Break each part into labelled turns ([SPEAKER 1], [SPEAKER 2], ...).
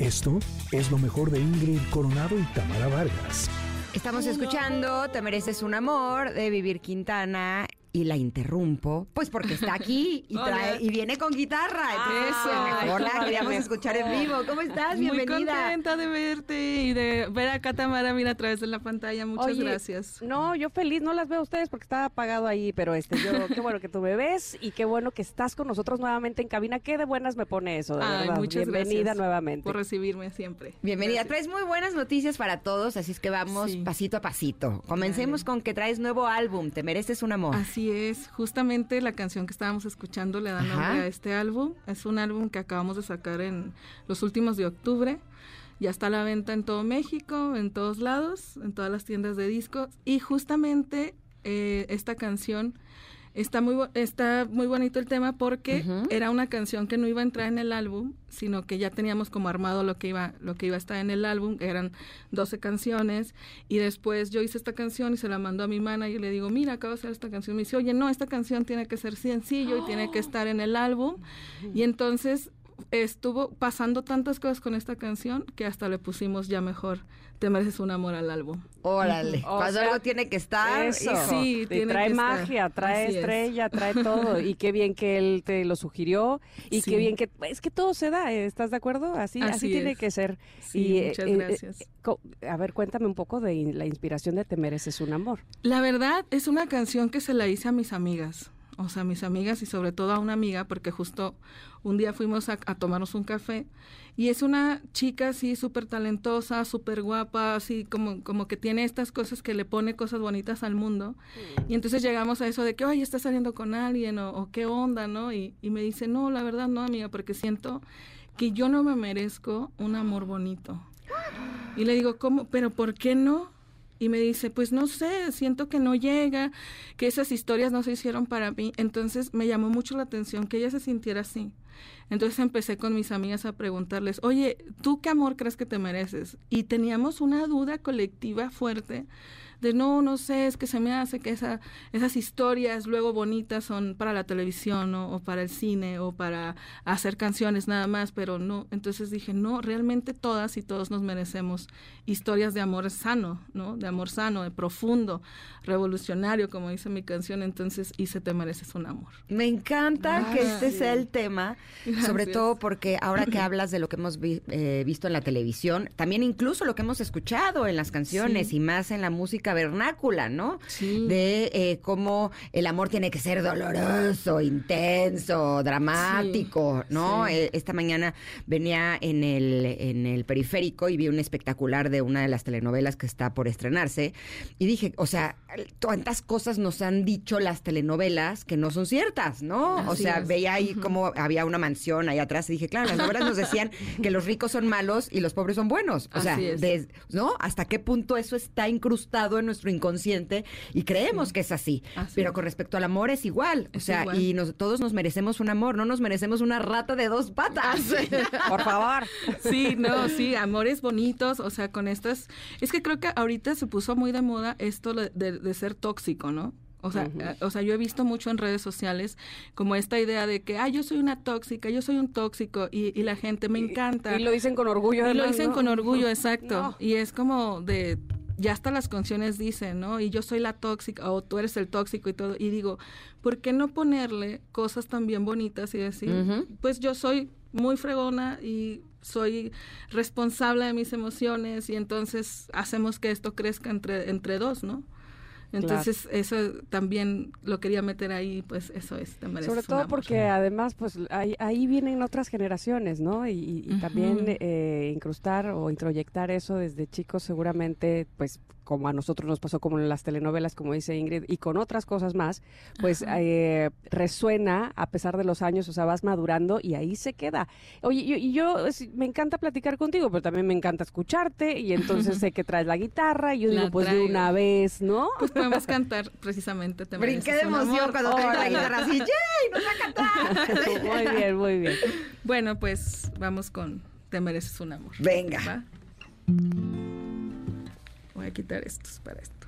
[SPEAKER 1] Esto es lo mejor de Ingrid Coronado y Tamara Vargas.
[SPEAKER 2] Estamos escuchando Te mereces un amor de Vivir Quintana y la interrumpo, pues porque está aquí y, trae, y viene con guitarra. Entonces, mejor la queríamos escuchar en vivo. ¿Cómo estás? Bienvenida.
[SPEAKER 3] Muy contenta de verte y de ver a Catamara mira a través de la pantalla. Muchas gracias.
[SPEAKER 4] No, yo feliz, no las veo a ustedes porque estaba apagado ahí, pero este, yo, qué bueno que tú me ves y qué bueno que estás con nosotros nuevamente en cabina. Qué de buenas me pone eso, de verdad.
[SPEAKER 3] Muchas
[SPEAKER 4] Bienvenida nuevamente.
[SPEAKER 3] Por recibirme siempre.
[SPEAKER 2] Bienvenida. Traes muy buenas noticias para todos, así es que vamos pasito a pasito. Comencemos con que traes nuevo álbum, Te mereces un amor.
[SPEAKER 3] Así es, justo la canción que estábamos escuchando le da nombre a este álbum. Es un álbum que acabamos de sacar en los últimos de octubre. Ya está a la venta en todo México, en todos lados, en todas las tiendas de discos. Y justamente eh, esta canción Está muy, está muy bonito el tema porque era una canción que no iba a entrar en el álbum, sino que ya teníamos como armado lo que iba, lo que iba a estar en el álbum, eran 12 canciones, y después yo hice esta canción y se la mandó a mi manager y le digo, mira, acabo de hacer esta canción. Me dice, oye, no, esta canción tiene que ser sencillo y tiene que estar en el álbum. Y entonces estuvo pasando tantas cosas con esta canción que hasta le pusimos ya mejor te mereces un amor al álbum.
[SPEAKER 2] Órale, cuando algo tiene que estar.
[SPEAKER 4] Eso. Sí, trae magia, trae estrella, trae todo. Y qué bien que él te lo sugirió. Y qué bien que. Es que todo se da, ¿estás de acuerdo? Así, así, tiene que ser.
[SPEAKER 3] y, muchas eh, eh, gracias.
[SPEAKER 4] a ver, cuéntame un poco de la inspiración de Te mereces un amor.
[SPEAKER 3] La verdad, es una canción que se la hice a mis amigas o sea, mis amigas y sobre todo a una amiga, porque justo un día fuimos a, tomarnos un café y es una chica así súper talentosa, súper guapa, así como, como que tiene estas cosas que le pone cosas bonitas al mundo. Y entonces llegamos a eso de que, oye, está saliendo con alguien o, qué onda, ¿no? Y, y me dice, no, la verdad no, amiga, porque siento que yo no me merezco un amor bonito. Y le digo, ¿cómo? ¿Pero por qué no? Y me dice, pues no sé, siento que no llega, que esas historias no se hicieron para mí. Entonces me llamó mucho la atención que ella se sintiera así. Entonces empecé con mis amigas a preguntarles, oye, ¿tú qué amor crees que te mereces? Y teníamos una duda colectiva fuerte de no, no sé, es que se me hace que esa, esas historias luego bonitas son para la televisión o para el cine o para hacer canciones nada más, pero no. Entonces dije, no, realmente todas y todos nos merecemos historias de amor sano, ¿no? De amor sano, de profundo, revolucionario, como dice mi canción. Entonces hice Te mereces un amor.
[SPEAKER 2] Me encanta que este sea el tema, sobre todo porque ahora que hablas de lo que hemos eh, visto en la televisión, también incluso lo que hemos escuchado en las canciones y más en la música vernácula, ¿no?
[SPEAKER 3] Sí.
[SPEAKER 2] De eh, cómo el amor tiene que ser doloroso, intenso, dramático, ¿no? Eh, esta mañana venía en el, en el periférico y vi un espectacular de una de las telenovelas que está por estrenarse y dije, o sea, cuántas cosas nos han dicho las telenovelas que no son ciertas, ¿no? o sea, veía ahí como había una mansión ahí atrás y dije, claro, las novelas nos decían que los ricos son malos y los pobres son buenos. O sea, ¿no? ¿Hasta qué punto eso está incrustado en nuestro inconsciente y creemos que es así. Pero con respecto al amor es igual. o sea, y todos nos merecemos un amor, no nos merecemos una rata de dos patas. Por favor.
[SPEAKER 3] Sí, no, sí, amores bonitos, o sea, con estas... Es que creo que ahorita se puso muy de moda esto de, ser tóxico, ¿no? O sea, eh, o sea, yo he visto mucho en redes sociales como esta idea de que, ah, yo soy una tóxica, yo soy un tóxico y, la gente me encanta.
[SPEAKER 4] Y, lo dicen con orgullo.
[SPEAKER 3] Y lo dicen con orgullo, exacto. Y es como de, ya hasta las canciones dicen, ¿no? Y yo soy la tóxica o tú eres el tóxico y todo. Y digo, ¿por qué no ponerle cosas también bonitas y decir, pues yo soy muy fregona y soy responsable de mis emociones y entonces hacemos que esto crezca entre, entre dos, ¿no? Entonces, eso también lo quería meter ahí, pues eso es.
[SPEAKER 4] Sobre todo porque además, pues ahí, ahí, vienen otras generaciones, ¿no? Y, también eh, incrustar o introyectar eso desde chicos seguramente, pues como a nosotros nos pasó como en las telenovelas, como dice Ingrid, y con otras cosas más, pues eh, resuena a pesar de los años, o sea, vas madurando y ahí se queda. Oye, y yo, me encanta platicar contigo, pero también me encanta escucharte y entonces sé que traes la guitarra y yo digo, pues de una vez, ¿no?
[SPEAKER 3] Pues podemos cantar precisamente. Te
[SPEAKER 2] Brinqué de emoción cuando traes la guitarra así, ¡yay! ¡Nos va a cantar!
[SPEAKER 4] muy bien, muy bien.
[SPEAKER 3] Bueno, pues vamos con Te mereces un amor.
[SPEAKER 2] Venga.
[SPEAKER 3] Voy a quitar estos para esto.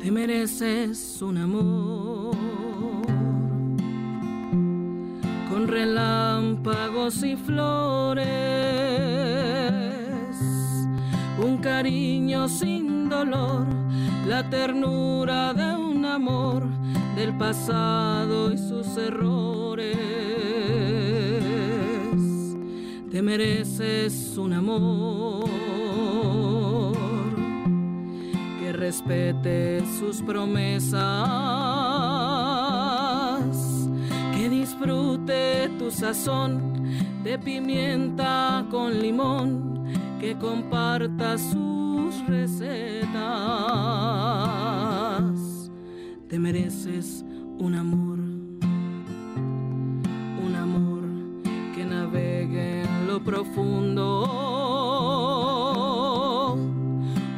[SPEAKER 3] Te mereces un amor con relámpagos y flores, un cariño sin dolor la ternura de un amor del pasado y sus errores. Te mereces un amor que respete sus promesas, que disfrute tu sazón de pimienta con limón, que comparta sus recetas te mereces un amor, un amor que navegue en lo profundo,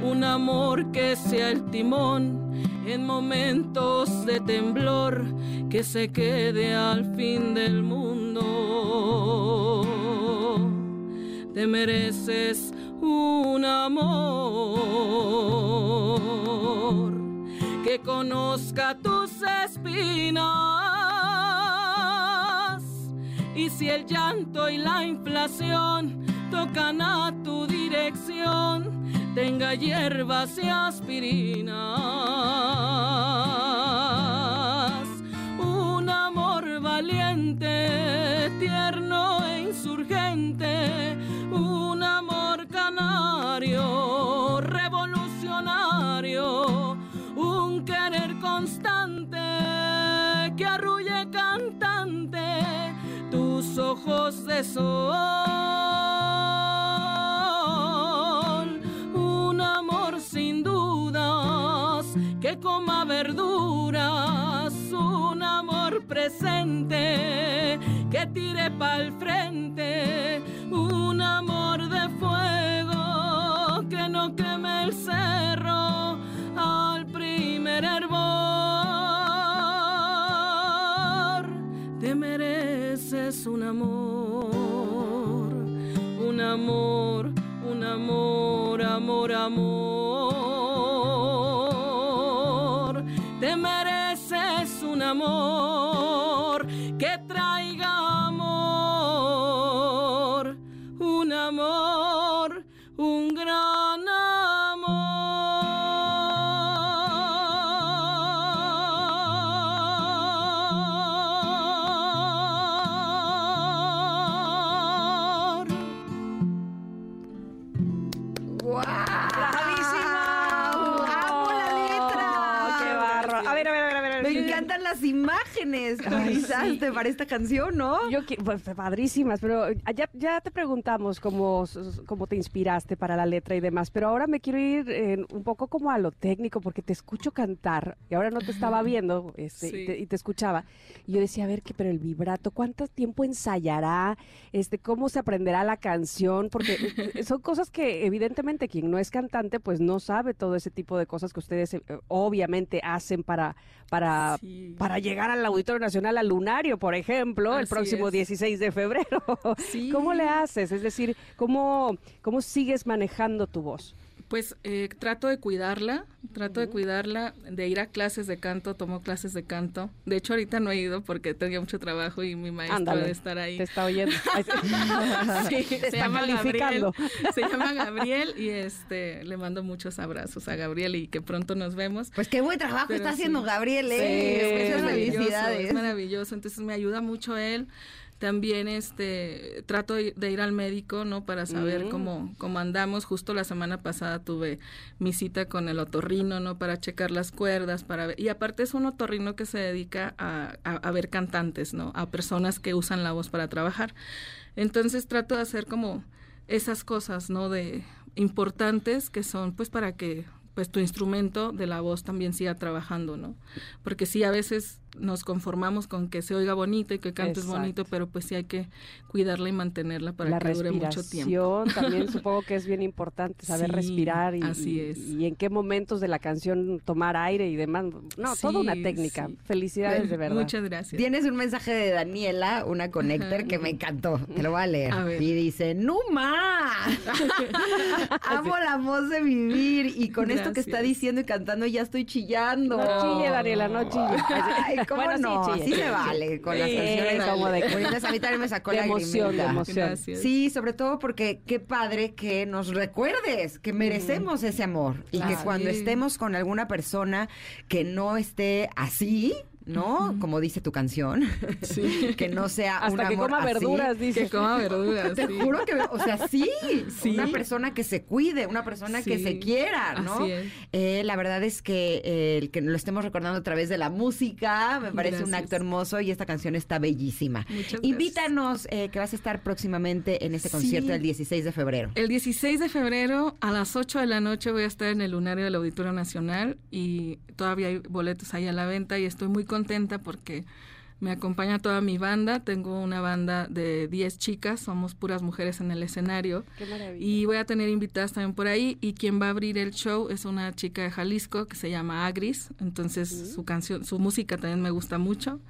[SPEAKER 3] un amor que sea el timón en momentos de temblor, que se quede al fin del mundo. Te mereces un amor que conozca tus espinas. Y si el llanto y la inflación tocan a tu dirección, tenga hierbas y aspirinas. Un amor valiente, tierno ojos de sol, un amor sin dudas que coma verduras, un amor presente que tire pa'l frente, un amor de fuego que no queme el cerro un amor, un amor, un amor, amor, amor. Te mereces un amor
[SPEAKER 2] las imágenes que utilizaste para esta canción, ¿no?
[SPEAKER 4] Yo, pues, padrísimas, pero ya, ya te preguntamos cómo, cómo te inspiraste para la letra y demás, pero ahora me quiero ir eh, un poco como a lo técnico, porque te escucho cantar, y ahora no te estaba viendo este,
[SPEAKER 3] Sí.
[SPEAKER 4] y, te, y te escuchaba, y yo decía, a ver, ¿qué, pero el vibrato, ¿cuánto tiempo ensayará? Este, ¿Cómo se aprenderá la canción? Porque eh, son cosas que evidentemente quien no es cantante, pues no sabe todo ese tipo de cosas que ustedes eh, obviamente hacen para, para,
[SPEAKER 3] Sí.
[SPEAKER 4] Para llegar al Auditorio Nacional, al Lunario, por ejemplo, el próximo
[SPEAKER 3] es.
[SPEAKER 4] 16 de febrero.
[SPEAKER 3] Sí.
[SPEAKER 4] ¿Cómo le haces? Es decir, ¿cómo, cómo sigues manejando tu voz?
[SPEAKER 3] Pues eh, trato de cuidarla, trato de cuidarla, de ir a clases de canto, tomo clases de canto. De hecho, ahorita no he ido porque tenía mucho trabajo y mi maestro
[SPEAKER 4] Ándale,
[SPEAKER 3] de estar ahí.
[SPEAKER 4] Te está oyendo. Sí. Te
[SPEAKER 3] se
[SPEAKER 4] está
[SPEAKER 3] llama. Gabriel. Se llama Gabriel y este le mando muchos abrazos a Gabriel y que pronto nos vemos.
[SPEAKER 2] Pues qué buen trabajo
[SPEAKER 3] Pero
[SPEAKER 2] está
[SPEAKER 3] sí.
[SPEAKER 2] haciendo Gabriel,
[SPEAKER 3] Sí,
[SPEAKER 2] ¿eh?
[SPEAKER 3] es maravilloso. Es maravilloso, entonces me ayuda mucho él. También este trato de ir al médico, ¿no? Para saber
[SPEAKER 4] Mm.
[SPEAKER 3] cómo, cómo andamos. Justo la semana pasada tuve mi cita con el otorrino, ¿no? Para checar las cuerdas, para ver. Y aparte es un otorrino que se dedica a, a, a ver cantantes, ¿no? A personas que usan la voz para trabajar. Entonces trato de hacer como esas cosas, ¿no? De importantes que son pues para que pues tu instrumento de la voz también siga trabajando, ¿no? Porque sí, a veces nos conformamos con que se oiga bonito y que cantes
[SPEAKER 4] Exacto.
[SPEAKER 3] bonito, pero pues sí hay que cuidarla y mantenerla para
[SPEAKER 4] la
[SPEAKER 3] que dure mucho tiempo.
[SPEAKER 4] respiración también supongo que es bien importante saber
[SPEAKER 3] Sí,
[SPEAKER 4] respirar y,
[SPEAKER 3] así es.
[SPEAKER 4] y en qué momentos de la canción tomar aire y demás. No, toda una técnica.
[SPEAKER 3] sí.
[SPEAKER 4] Felicidades de verdad.
[SPEAKER 3] Muchas gracias.
[SPEAKER 2] Tienes un mensaje de Daniela, una connector, que me encantó. Te lo voy a leer.
[SPEAKER 3] A ver.
[SPEAKER 2] Y dice, ¡Numa! Amo la voz de vivir. Y con esto que está diciendo y cantando ya estoy chillando.
[SPEAKER 4] No chille, Daniela, no chille.
[SPEAKER 2] Ay, ¿cómo
[SPEAKER 4] Bueno, sí,
[SPEAKER 2] no? Sí, se
[SPEAKER 4] chille.
[SPEAKER 2] vale con las
[SPEAKER 4] Sí,
[SPEAKER 2] canciones.
[SPEAKER 4] como de-
[SPEAKER 2] a mí también me sacó
[SPEAKER 4] De
[SPEAKER 2] la
[SPEAKER 4] emoción, de emoción.
[SPEAKER 3] Gracias.
[SPEAKER 2] Sí, sobre todo porque qué padre que nos recuerdes que merecemos ese amor y que cuando
[SPEAKER 3] Sí.
[SPEAKER 2] estemos con alguna persona que no esté así, ¿no? Como dice tu canción,
[SPEAKER 3] Sí.
[SPEAKER 2] que no sea un
[SPEAKER 4] Hasta que coma
[SPEAKER 2] así.
[SPEAKER 4] verduras, dice.
[SPEAKER 3] Que coma verduras.
[SPEAKER 2] Te
[SPEAKER 3] sí.
[SPEAKER 2] juro que, o sea, sí,
[SPEAKER 3] Sí.
[SPEAKER 2] una persona que se cuide, una persona que se quiera, ¿no?
[SPEAKER 3] así es.
[SPEAKER 2] Eh, la verdad es que eh, el que lo estemos recordando a través de la música me parece un acto hermoso y esta canción está bellísima.
[SPEAKER 3] Muchas gracias.
[SPEAKER 2] Invítanos eh, que vas a estar próximamente en este concierto el 16 de febrero.
[SPEAKER 3] El 16 de febrero a las 8 de la noche voy a estar en el lunario del Auditorio Nacional y todavía hay boletos ahí a la venta y estoy muy contenta porque me acompaña toda mi banda. Tengo una banda de 10 chicas, somos puras mujeres en el escenario.
[SPEAKER 4] Qué maravilla.
[SPEAKER 3] Y voy a tener invitadas también por ahí y quien va a abrir el show es una chica de Jalisco que se llama Agris, entonces su canción, su música también me gusta mucho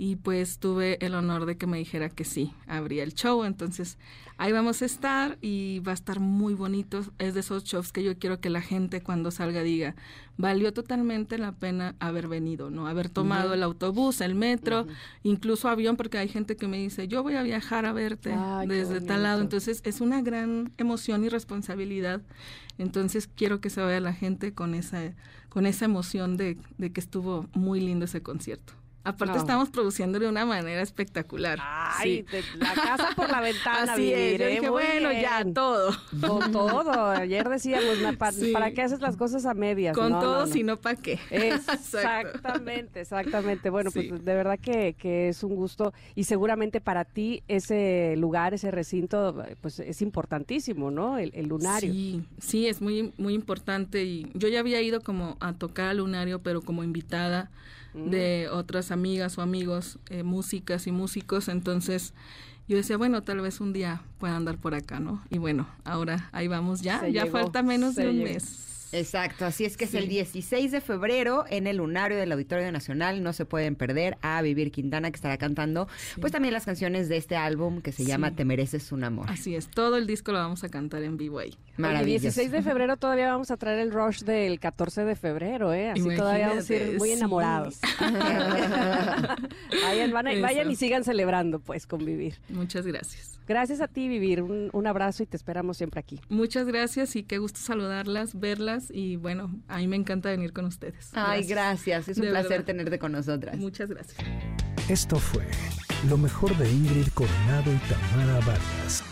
[SPEAKER 3] y pues tuve el honor de que me dijera que sí, abría el show, entonces ahí vamos a estar y va a estar muy bonito, es de esos shows que yo quiero que la gente cuando salga diga, valió totalmente la pena haber venido, ¿no? Haber tomado el autobús, el metro, incluso avión, porque hay gente que me dice, yo voy a viajar a verte
[SPEAKER 4] Ay,
[SPEAKER 3] desde tal lado, entonces es una gran emoción y responsabilidad. Entonces quiero que se vaya la gente con esa, con esa emoción de, de que estuvo muy lindo ese concierto. Aparte
[SPEAKER 4] No.
[SPEAKER 3] estamos produciendo de una manera espectacular.
[SPEAKER 4] Ay,
[SPEAKER 3] Sí.
[SPEAKER 4] de la casa por la ventana,
[SPEAKER 3] Así es, dije, bueno, ya, todo.
[SPEAKER 4] Con todo. Ayer decíamos, pa-
[SPEAKER 3] Sí.
[SPEAKER 4] ¿para qué haces las cosas a medias?
[SPEAKER 3] Con
[SPEAKER 4] No,
[SPEAKER 3] todo,
[SPEAKER 4] no, no.
[SPEAKER 3] si no, ¿para qué?
[SPEAKER 4] Exactamente, exactamente. Bueno,
[SPEAKER 3] Sí.
[SPEAKER 4] pues de verdad que, que es un gusto y seguramente para ti ese lugar, ese recinto, pues es importantísimo, ¿no? El, el lunario.
[SPEAKER 3] Sí, sí, es muy, muy importante. Y yo ya había ido como a tocar al lunario, pero como invitada de otras amigas o amigos, eh, músicas y músicos. Entonces yo decía, bueno, tal vez un día pueda andar por acá, ¿no? Y bueno, ahora ahí vamos ya.
[SPEAKER 4] Se
[SPEAKER 3] ya
[SPEAKER 4] llegó,
[SPEAKER 3] falta menos de un
[SPEAKER 4] llegó.
[SPEAKER 3] mes.
[SPEAKER 2] Exacto, así es que es el 16 de febrero en el lunario del Auditorio Nacional. No se pueden perder a Vivir Quintana, que estará cantando, pues también las canciones de este álbum que se llama
[SPEAKER 3] Sí.
[SPEAKER 2] Te mereces un amor.
[SPEAKER 3] Así es, todo el disco lo vamos a cantar en vivo ahí.
[SPEAKER 4] El
[SPEAKER 2] Maravilloso.
[SPEAKER 4] 16 de febrero todavía vamos a traer el rush del 14 de febrero, ¿eh? Así todavía vamos a ir muy
[SPEAKER 3] sí.
[SPEAKER 4] enamorados. vayan, van a- vayan y sigan celebrando, pues, con Vivir.
[SPEAKER 3] Muchas gracias.
[SPEAKER 4] Gracias a ti, Vivir. Un, un abrazo y te esperamos siempre aquí.
[SPEAKER 3] Muchas gracias y qué gusto saludarlas, verlas y bueno, a mí me encanta venir con ustedes.
[SPEAKER 2] Ay, gracias. Es un
[SPEAKER 3] De
[SPEAKER 2] placer
[SPEAKER 3] verdad.
[SPEAKER 2] tenerte con nosotras.
[SPEAKER 3] Muchas gracias.
[SPEAKER 1] Esto fue lo mejor de Ingrid Coronado y Tamara Vargas.